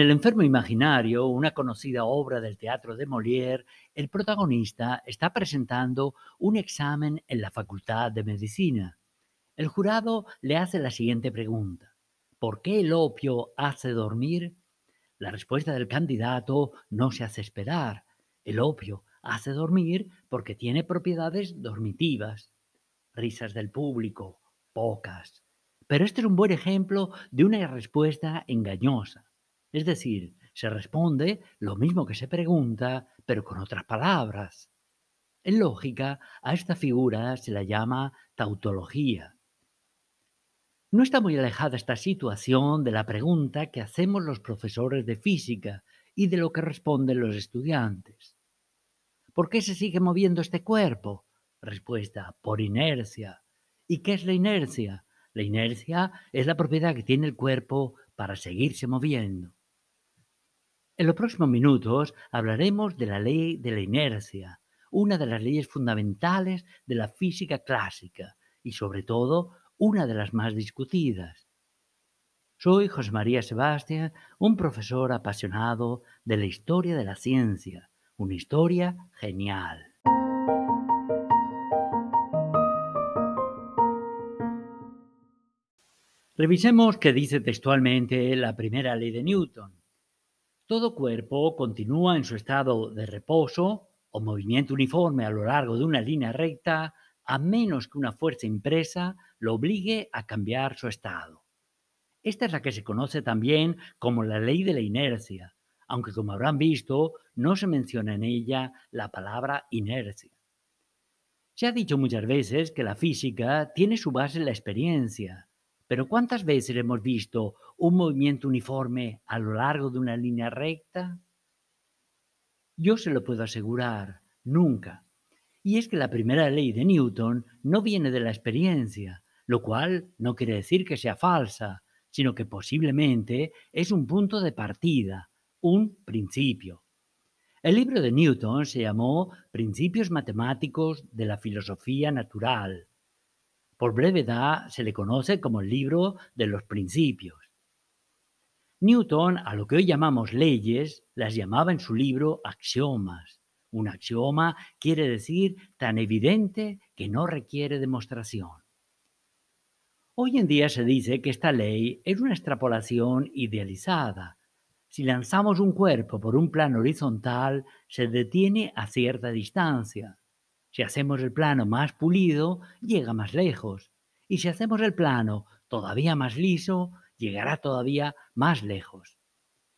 En El enfermo imaginario, una conocida obra del teatro de Molière, el protagonista está presentando un examen en la Facultad de Medicina. El jurado le hace la siguiente pregunta. ¿Por qué el opio hace dormir? La respuesta del candidato no se hace esperar. El opio hace dormir porque tiene propiedades dormitivas. Risas del público, pocas. Pero este es un buen ejemplo de una respuesta engañosa. Es decir, se responde lo mismo que se pregunta, pero con otras palabras. En lógica, a esta figura se la llama tautología. No está muy alejada esta situación de la pregunta que hacemos los profesores de física y de lo que responden los estudiantes. ¿Por qué se sigue moviendo este cuerpo? Respuesta, por inercia. ¿Y qué es la inercia? La inercia es la propiedad que tiene el cuerpo para seguirse moviendo. En los próximos minutos hablaremos de la ley de la inercia, una de las leyes fundamentales de la física clásica y sobre todo una de las más discutidas. Soy José María Sebastián, un profesor apasionado de la historia de la ciencia, una historia genial. Revisemos qué dice textualmente la primera ley de Newton. Todo cuerpo continúa en su estado de reposo o movimiento uniforme a lo largo de una línea recta a menos que una fuerza impresa lo obligue a cambiar su estado. Esta es la que se conoce también como la ley de la inercia, aunque como habrán visto, no se menciona en ella la palabra inercia. Se ha dicho muchas veces que la física tiene su base en la experiencia, pero ¿cuántas veces hemos visto un movimiento uniforme a lo largo de una línea recta? Yo se lo puedo asegurar, nunca. Y es que la primera ley de Newton no viene de la experiencia, lo cual no quiere decir que sea falsa, sino que posiblemente es un punto de partida, un principio. El libro de Newton se llamó Principios Matemáticos de la Filosofía Natural. Por brevedad se le conoce como el libro de los principios. Newton, a lo que hoy llamamos leyes, las llamaba en su libro axiomas. Un axioma quiere decir tan evidente que no requiere demostración. Hoy en día se dice que esta ley es una extrapolación idealizada. Si lanzamos un cuerpo por un plano horizontal, se detiene a cierta distancia. Si hacemos el plano más pulido, llega más lejos. Y si hacemos el plano todavía más liso, llegará todavía más lejos.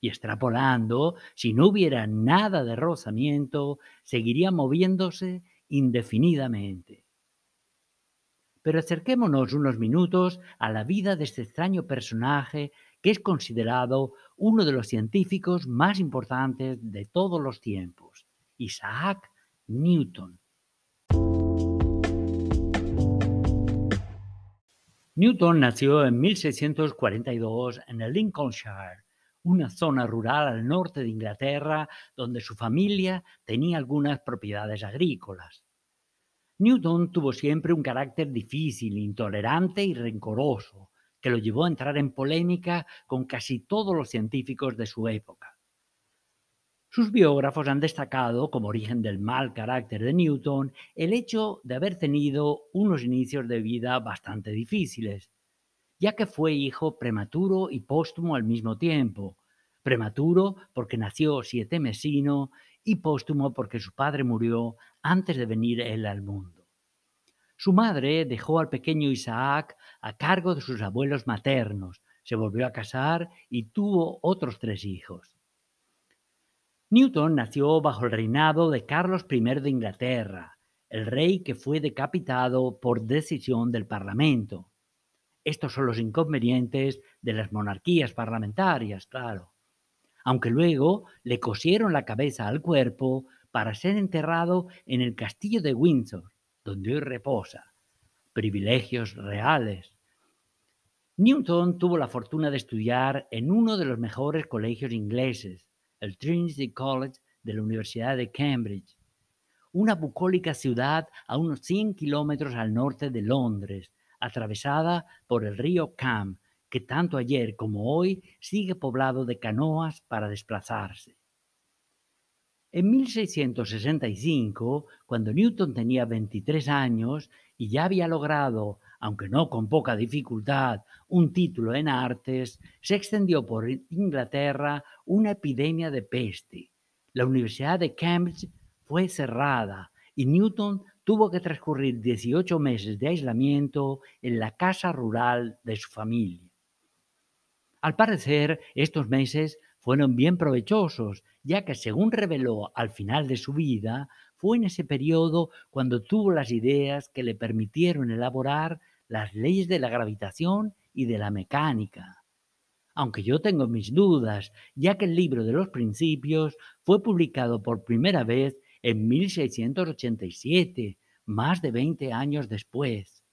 Y extrapolando, si no hubiera nada de rozamiento, seguiría moviéndose indefinidamente. Pero acerquémonos unos minutos a la vida de este extraño personaje que es considerado uno de los científicos más importantes de todos los tiempos, Isaac Newton. Newton nació en 1642 en el Lincolnshire, una zona rural al norte de Inglaterra donde su familia tenía algunas propiedades agrícolas. Newton tuvo siempre un carácter difícil, intolerante y rencoroso, que lo llevó a entrar en polémica con casi todos los científicos de su época. Sus biógrafos han destacado como origen del mal carácter de Newton el hecho de haber tenido unos inicios de vida bastante difíciles, ya que fue hijo prematuro y póstumo al mismo tiempo. Prematuro porque nació siete mesino y póstumo porque su padre murió antes de venir él al mundo. Su madre dejó al pequeño Isaac a cargo de sus abuelos maternos, se volvió a casar y tuvo otros tres hijos. Newton nació bajo el reinado de Carlos I de Inglaterra, el rey que fue decapitado por decisión del Parlamento. Estos son los inconvenientes de las monarquías parlamentarias, claro. Aunque luego le cosieron la cabeza al cuerpo para ser enterrado en el castillo de Windsor, donde hoy reposa. Privilegios reales. Newton tuvo la fortuna de estudiar en uno de los mejores colegios ingleses, el Trinity College de la Universidad de Cambridge, una bucólica ciudad a unos 100 kilómetros al norte de Londres, atravesada por el río Cam, que tanto ayer como hoy sigue poblado de canoas para desplazarse. En 1665, cuando Newton tenía 23 años y ya había logrado, aunque no con poca dificultad, un título en artes, se extendió por Inglaterra una epidemia de peste. La Universidad de Cambridge fue cerrada y Newton tuvo que transcurrir 18 meses de aislamiento en la casa rural de su familia. Al parecer, estos meses fueron bien provechosos, ya que según reveló al final de su vida, fue en ese periodo cuando tuvo las ideas que le permitieron elaborar las leyes de la gravitación y de la mecánica. Aunque yo tengo mis dudas, ya que el libro de los principios fue publicado por primera vez en 1687, más de 20 años después.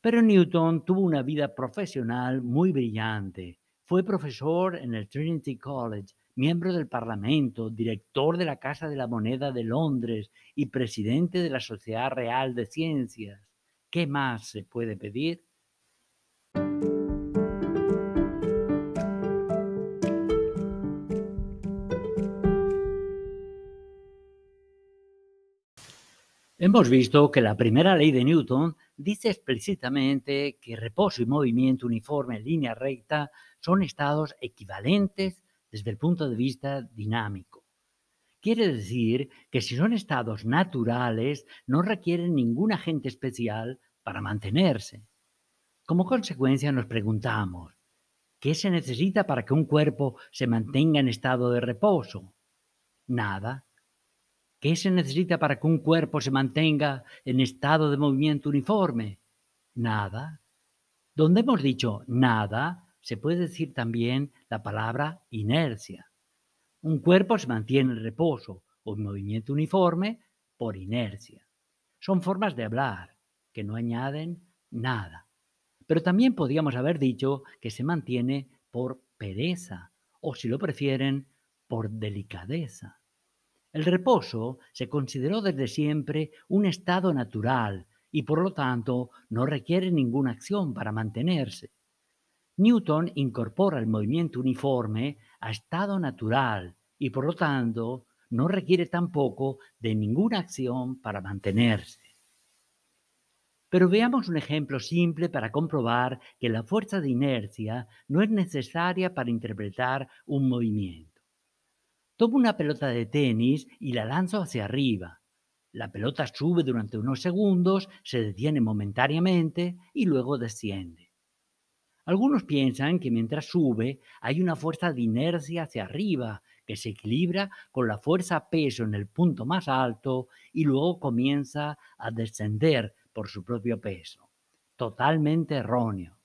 Pero Newton tuvo una vida profesional muy brillante. Fue profesor en el Trinity College, miembro del Parlamento, director de la Casa de la Moneda de Londres y presidente de la Sociedad Real de Ciencias. ¿Qué más se puede pedir? Hemos visto que la primera ley de Newton dice explícitamente que reposo y movimiento uniforme en línea recta son estados equivalentes desde el punto de vista dinámico. Quiere decir que si son estados naturales, no requieren ningún agente especial para mantenerse. Como consecuencia nos preguntamos, ¿qué se necesita para que un cuerpo se mantenga en estado de reposo? Nada, ¿Qué se necesita para que un cuerpo se mantenga en estado de movimiento uniforme? Nada. Donde hemos dicho nada, se puede decir también la palabra inercia. Un cuerpo se mantiene en reposo o en movimiento uniforme por inercia. Son formas de hablar que no añaden nada. Pero también podríamos haber dicho que se mantiene por pereza o, si lo prefieren, por delicadeza. El reposo se consideró desde siempre un estado natural y por lo tanto no requiere ninguna acción para mantenerse. Newton incorpora el movimiento uniforme a estado natural y por lo tanto no requiere tampoco de ninguna acción para mantenerse. Pero veamos un ejemplo simple para comprobar que la fuerza de inercia no es necesaria para interpretar un movimiento. Tomo una pelota de tenis y la lanzo hacia arriba. La pelota sube durante unos segundos, se detiene momentáneamente y luego desciende. Algunos piensan que mientras sube hay una fuerza de inercia hacia arriba que se equilibra con la fuerza peso en el punto más alto y luego comienza a descender por su propio peso. Totalmente erróneo.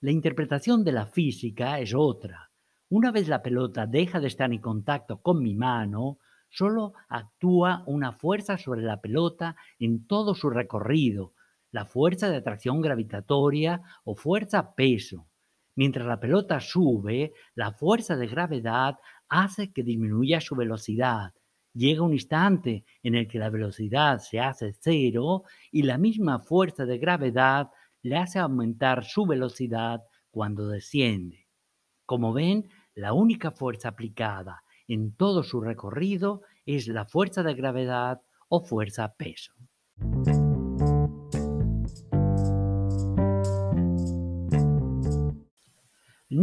La interpretación de la física es otra. Una vez la pelota deja de estar en contacto con mi mano, solo actúa una fuerza sobre la pelota en todo su recorrido, la fuerza de atracción gravitatoria o fuerza peso. Mientras la pelota sube, la fuerza de gravedad hace que disminuya su velocidad. Llega un instante en el que la velocidad se hace cero y la misma fuerza de gravedad le hace aumentar su velocidad cuando desciende. Como ven, la única fuerza aplicada en todo su recorrido es la fuerza de gravedad o fuerza peso.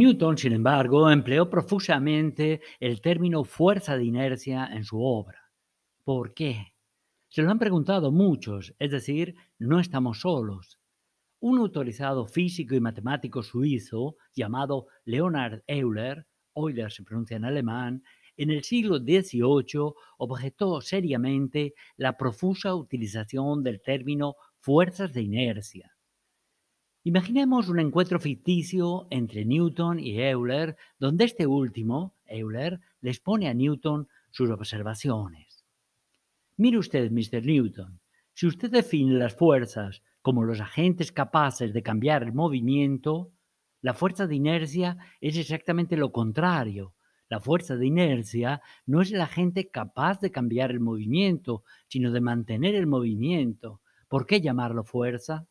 Newton, sin embargo, empleó profusamente el término fuerza de inercia en su obra. ¿Por qué? Se lo han preguntado muchos, es decir, no estamos solos. Un autorizado físico y matemático suizo llamado Leonard Euler, Euler se pronuncia en alemán, en el siglo XVIII objetó seriamente la profusa utilización del término fuerzas de inercia. Imaginemos un encuentro ficticio entre Newton y Euler, donde este último, Euler, les pone a Newton sus observaciones. Mire usted, Mr. Newton, si usted define las fuerzas como los agentes capaces de cambiar el movimiento, la fuerza de inercia es exactamente lo contrario. La fuerza de inercia no es el agente capaz de cambiar el movimiento, sino de mantener el movimiento. ¿Por qué llamarlo fuerza?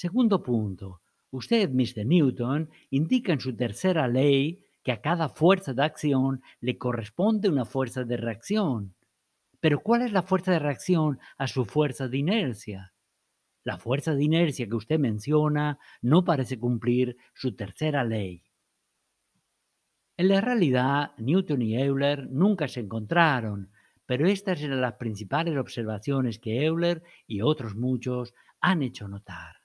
Segundo punto. Usted, Mr. Newton, indica en su tercera ley que a cada fuerza de acción le corresponde una fuerza de reacción. Pero ¿cuál es la fuerza de reacción a su fuerza de inercia? La fuerza de inercia que usted menciona no parece cumplir su tercera ley. En la realidad, Newton y Euler nunca se encontraron, pero estas eran las principales observaciones que Euler y otros muchos han hecho notar.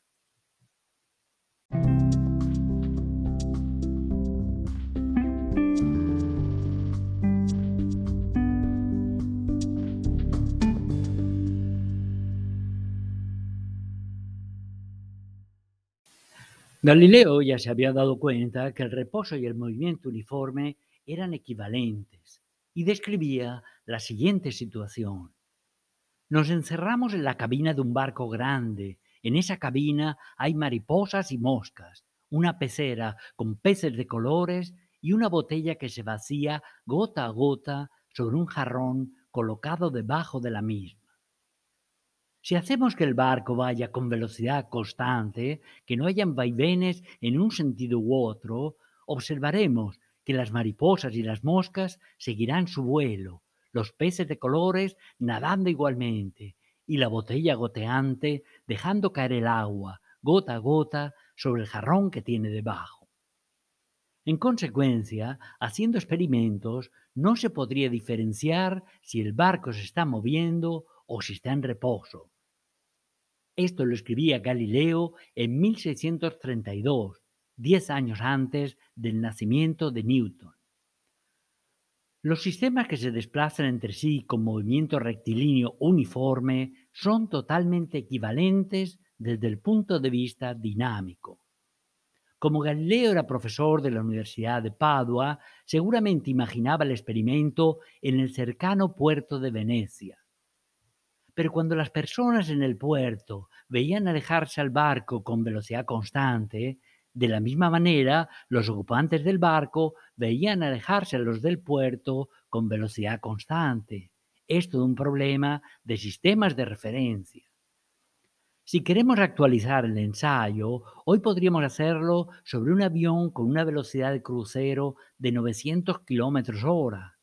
Galileo ya se había dado cuenta que el reposo y el movimiento uniforme eran equivalentes y describía la siguiente situación. Nos encerramos en la cabina de un barco grande. En esa cabina hay mariposas y moscas, una pecera con peces de colores y una botella que se vacía gota a gota sobre un jarrón colocado debajo de la misma. Si hacemos que el barco vaya con velocidad constante, que no hayan vaivenes en un sentido u otro, observaremos que las mariposas y las moscas seguirán su vuelo, los peces de colores nadando igualmente, y la botella goteante dejando caer el agua, gota a gota, sobre el jarrón que tiene debajo. En consecuencia, haciendo experimentos, no se podría diferenciar si el barco se está moviendo o si está en reposo. Esto lo escribía Galileo en 1632, diez años antes del nacimiento de Newton. Los sistemas que se desplazan entre sí con movimiento rectilíneo uniforme son totalmente equivalentes desde el punto de vista dinámico. Como Galileo era profesor de la Universidad de Padua, seguramente imaginaba el experimento en el cercano puerto de Venecia. Pero cuando las personas en el puerto veían alejarse al barco con velocidad constante, de la misma manera los ocupantes del barco veían alejarse a los del puerto con velocidad constante. Es todo un problema de sistemas de referencia. Si queremos actualizar el ensayo, hoy podríamos hacerlo sobre un avión con una velocidad de crucero de 900 km hora.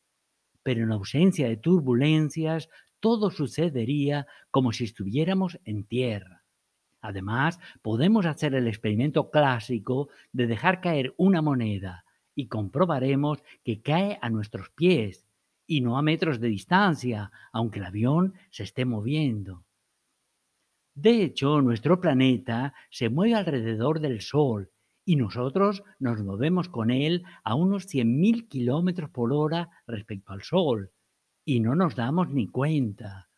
Pero en ausencia de turbulencias, todo sucedería como si estuviéramos en tierra. Además, podemos hacer el experimento clásico de dejar caer una moneda y comprobaremos que cae a nuestros pies y no a metros de distancia, aunque el avión se esté moviendo. De hecho, nuestro planeta se mueve alrededor del Sol y nosotros nos movemos con él a unos 100.000 kilómetros por hora respecto al Sol, y no nos damos ni cuenta.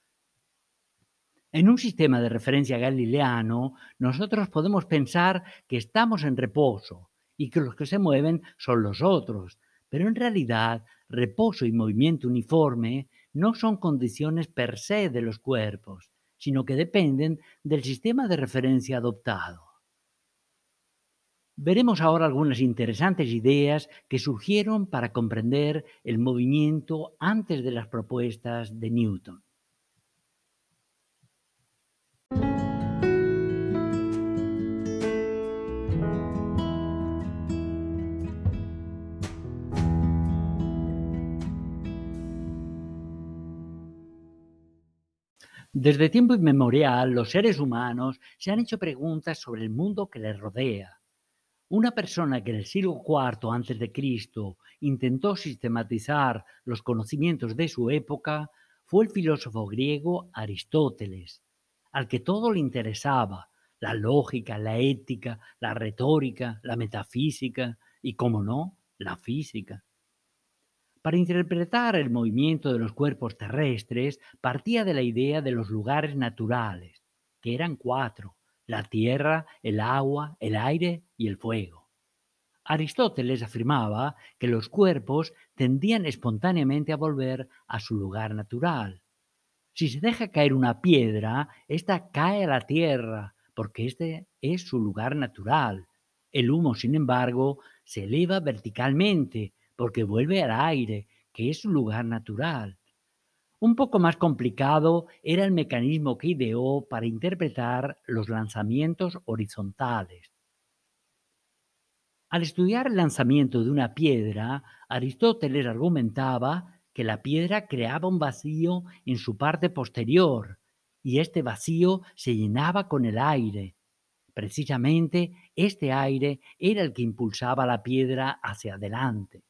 En un sistema de referencia galileano, nosotros podemos pensar que estamos en reposo y que los que se mueven son los otros, pero en realidad reposo y movimiento uniforme no son condiciones per se de los cuerpos, sino que dependen del sistema de referencia adoptado. Veremos ahora algunas interesantes ideas que surgieron para comprender el movimiento antes de las propuestas de Newton. Desde tiempo inmemorial, los seres humanos se han hecho preguntas sobre el mundo que les rodea una persona que en el siglo IV Cristo intentó sistematizar los conocimientos de su época fue el filósofo griego Aristóteles, al que todo le interesaba, la lógica, la ética, la retórica, la metafísica y, como no, la física. Para interpretar el movimiento de los cuerpos terrestres partía de la idea de los lugares naturales, que eran cuatro, la tierra, el agua, el aire y el fuego. Aristóteles afirmaba que los cuerpos tendían espontáneamente a volver a su lugar natural. Si se deja caer una piedra, ésta cae a la tierra, porque este es su lugar natural. El humo, sin embargo, se eleva verticalmente, porque vuelve al aire, que es su lugar natural. Un poco más complicado era el mecanismo que ideó para interpretar los lanzamientos horizontales. Al estudiar el lanzamiento de una piedra, Aristóteles argumentaba que la piedra creaba un vacío en su parte posterior y este vacío se llenaba con el aire. Precisamente este aire era el que impulsaba la piedra hacia adelante.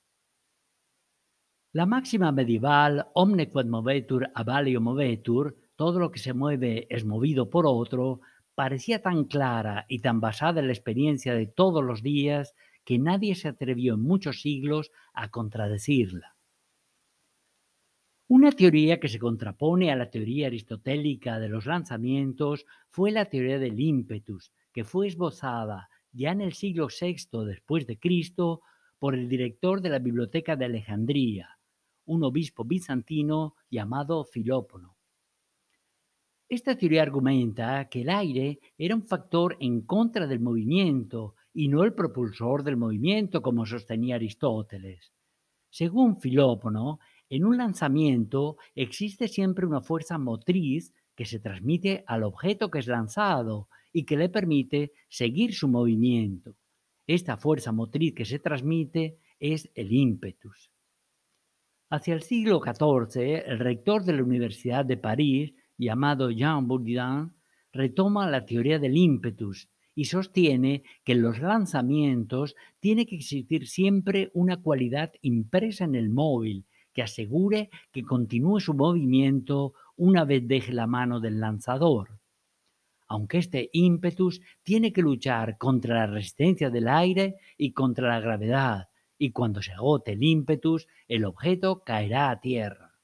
La máxima medieval, omne quod movetur avalio movetur, todo lo que se mueve es movido por otro, parecía tan clara y tan basada en la experiencia de todos los días que nadie se atrevió en muchos siglos a contradecirla. Una teoría que se contrapone a la teoría aristotélica de los lanzamientos fue la teoría del ímpetus, que fue esbozada ya en el siglo VI después de Cristo por el director de la Biblioteca de Alejandría, un obispo bizantino llamado Filópono. Esta teoría argumenta que el aire era un factor en contra del movimiento y no el propulsor del movimiento como sostenía Aristóteles. Según Filópono, en un lanzamiento existe siempre una fuerza motriz que se transmite al objeto que es lanzado y que le permite seguir su movimiento. Esta fuerza motriz que se transmite es el ímpetus. Hacia el siglo XIV, el rector de la Universidad de París, llamado Jean Bourdin, retoma la teoría del ímpetus y sostiene que en los lanzamientos tiene que existir siempre una cualidad impresa en el móvil que asegure que continúe su movimiento una vez deje la mano del lanzador. Aunque este ímpetus tiene que luchar contra la resistencia del aire y contra la gravedad, y cuando se agote el ímpetus, el objeto caerá a tierra.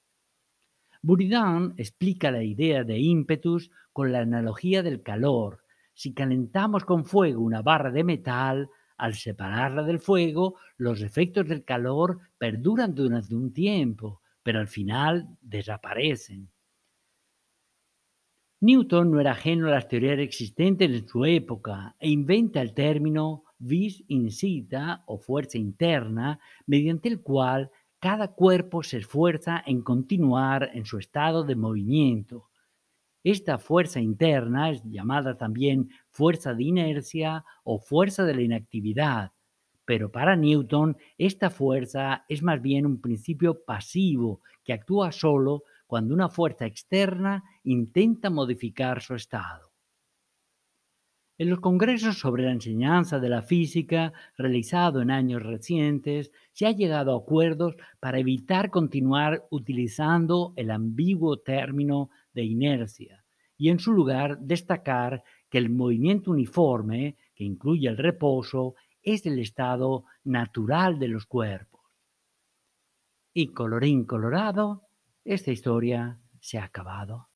Buridan explica la idea de ímpetus con la analogía del calor, si calentamos con fuego una barra de metal, al separarla del fuego, los efectos del calor perduran durante un tiempo, pero al final desaparecen. Newton no era ajeno a las teorías existentes en su época e inventa el término vis incita o fuerza interna, mediante el cual cada cuerpo se esfuerza en continuar en su estado de movimiento, esta fuerza interna es llamada también fuerza de inercia o fuerza de la inactividad, pero para Newton esta fuerza es más bien un principio pasivo que actúa solo cuando una fuerza externa intenta modificar su estado. En los congresos sobre la enseñanza de la física realizado en años recientes, se ha llegado a acuerdos para evitar continuar utilizando el ambiguo término de inercia y en su lugar destacar que el movimiento uniforme, que incluye el reposo, es el estado natural de los cuerpos. Y colorín colorado, esta historia se ha acabado.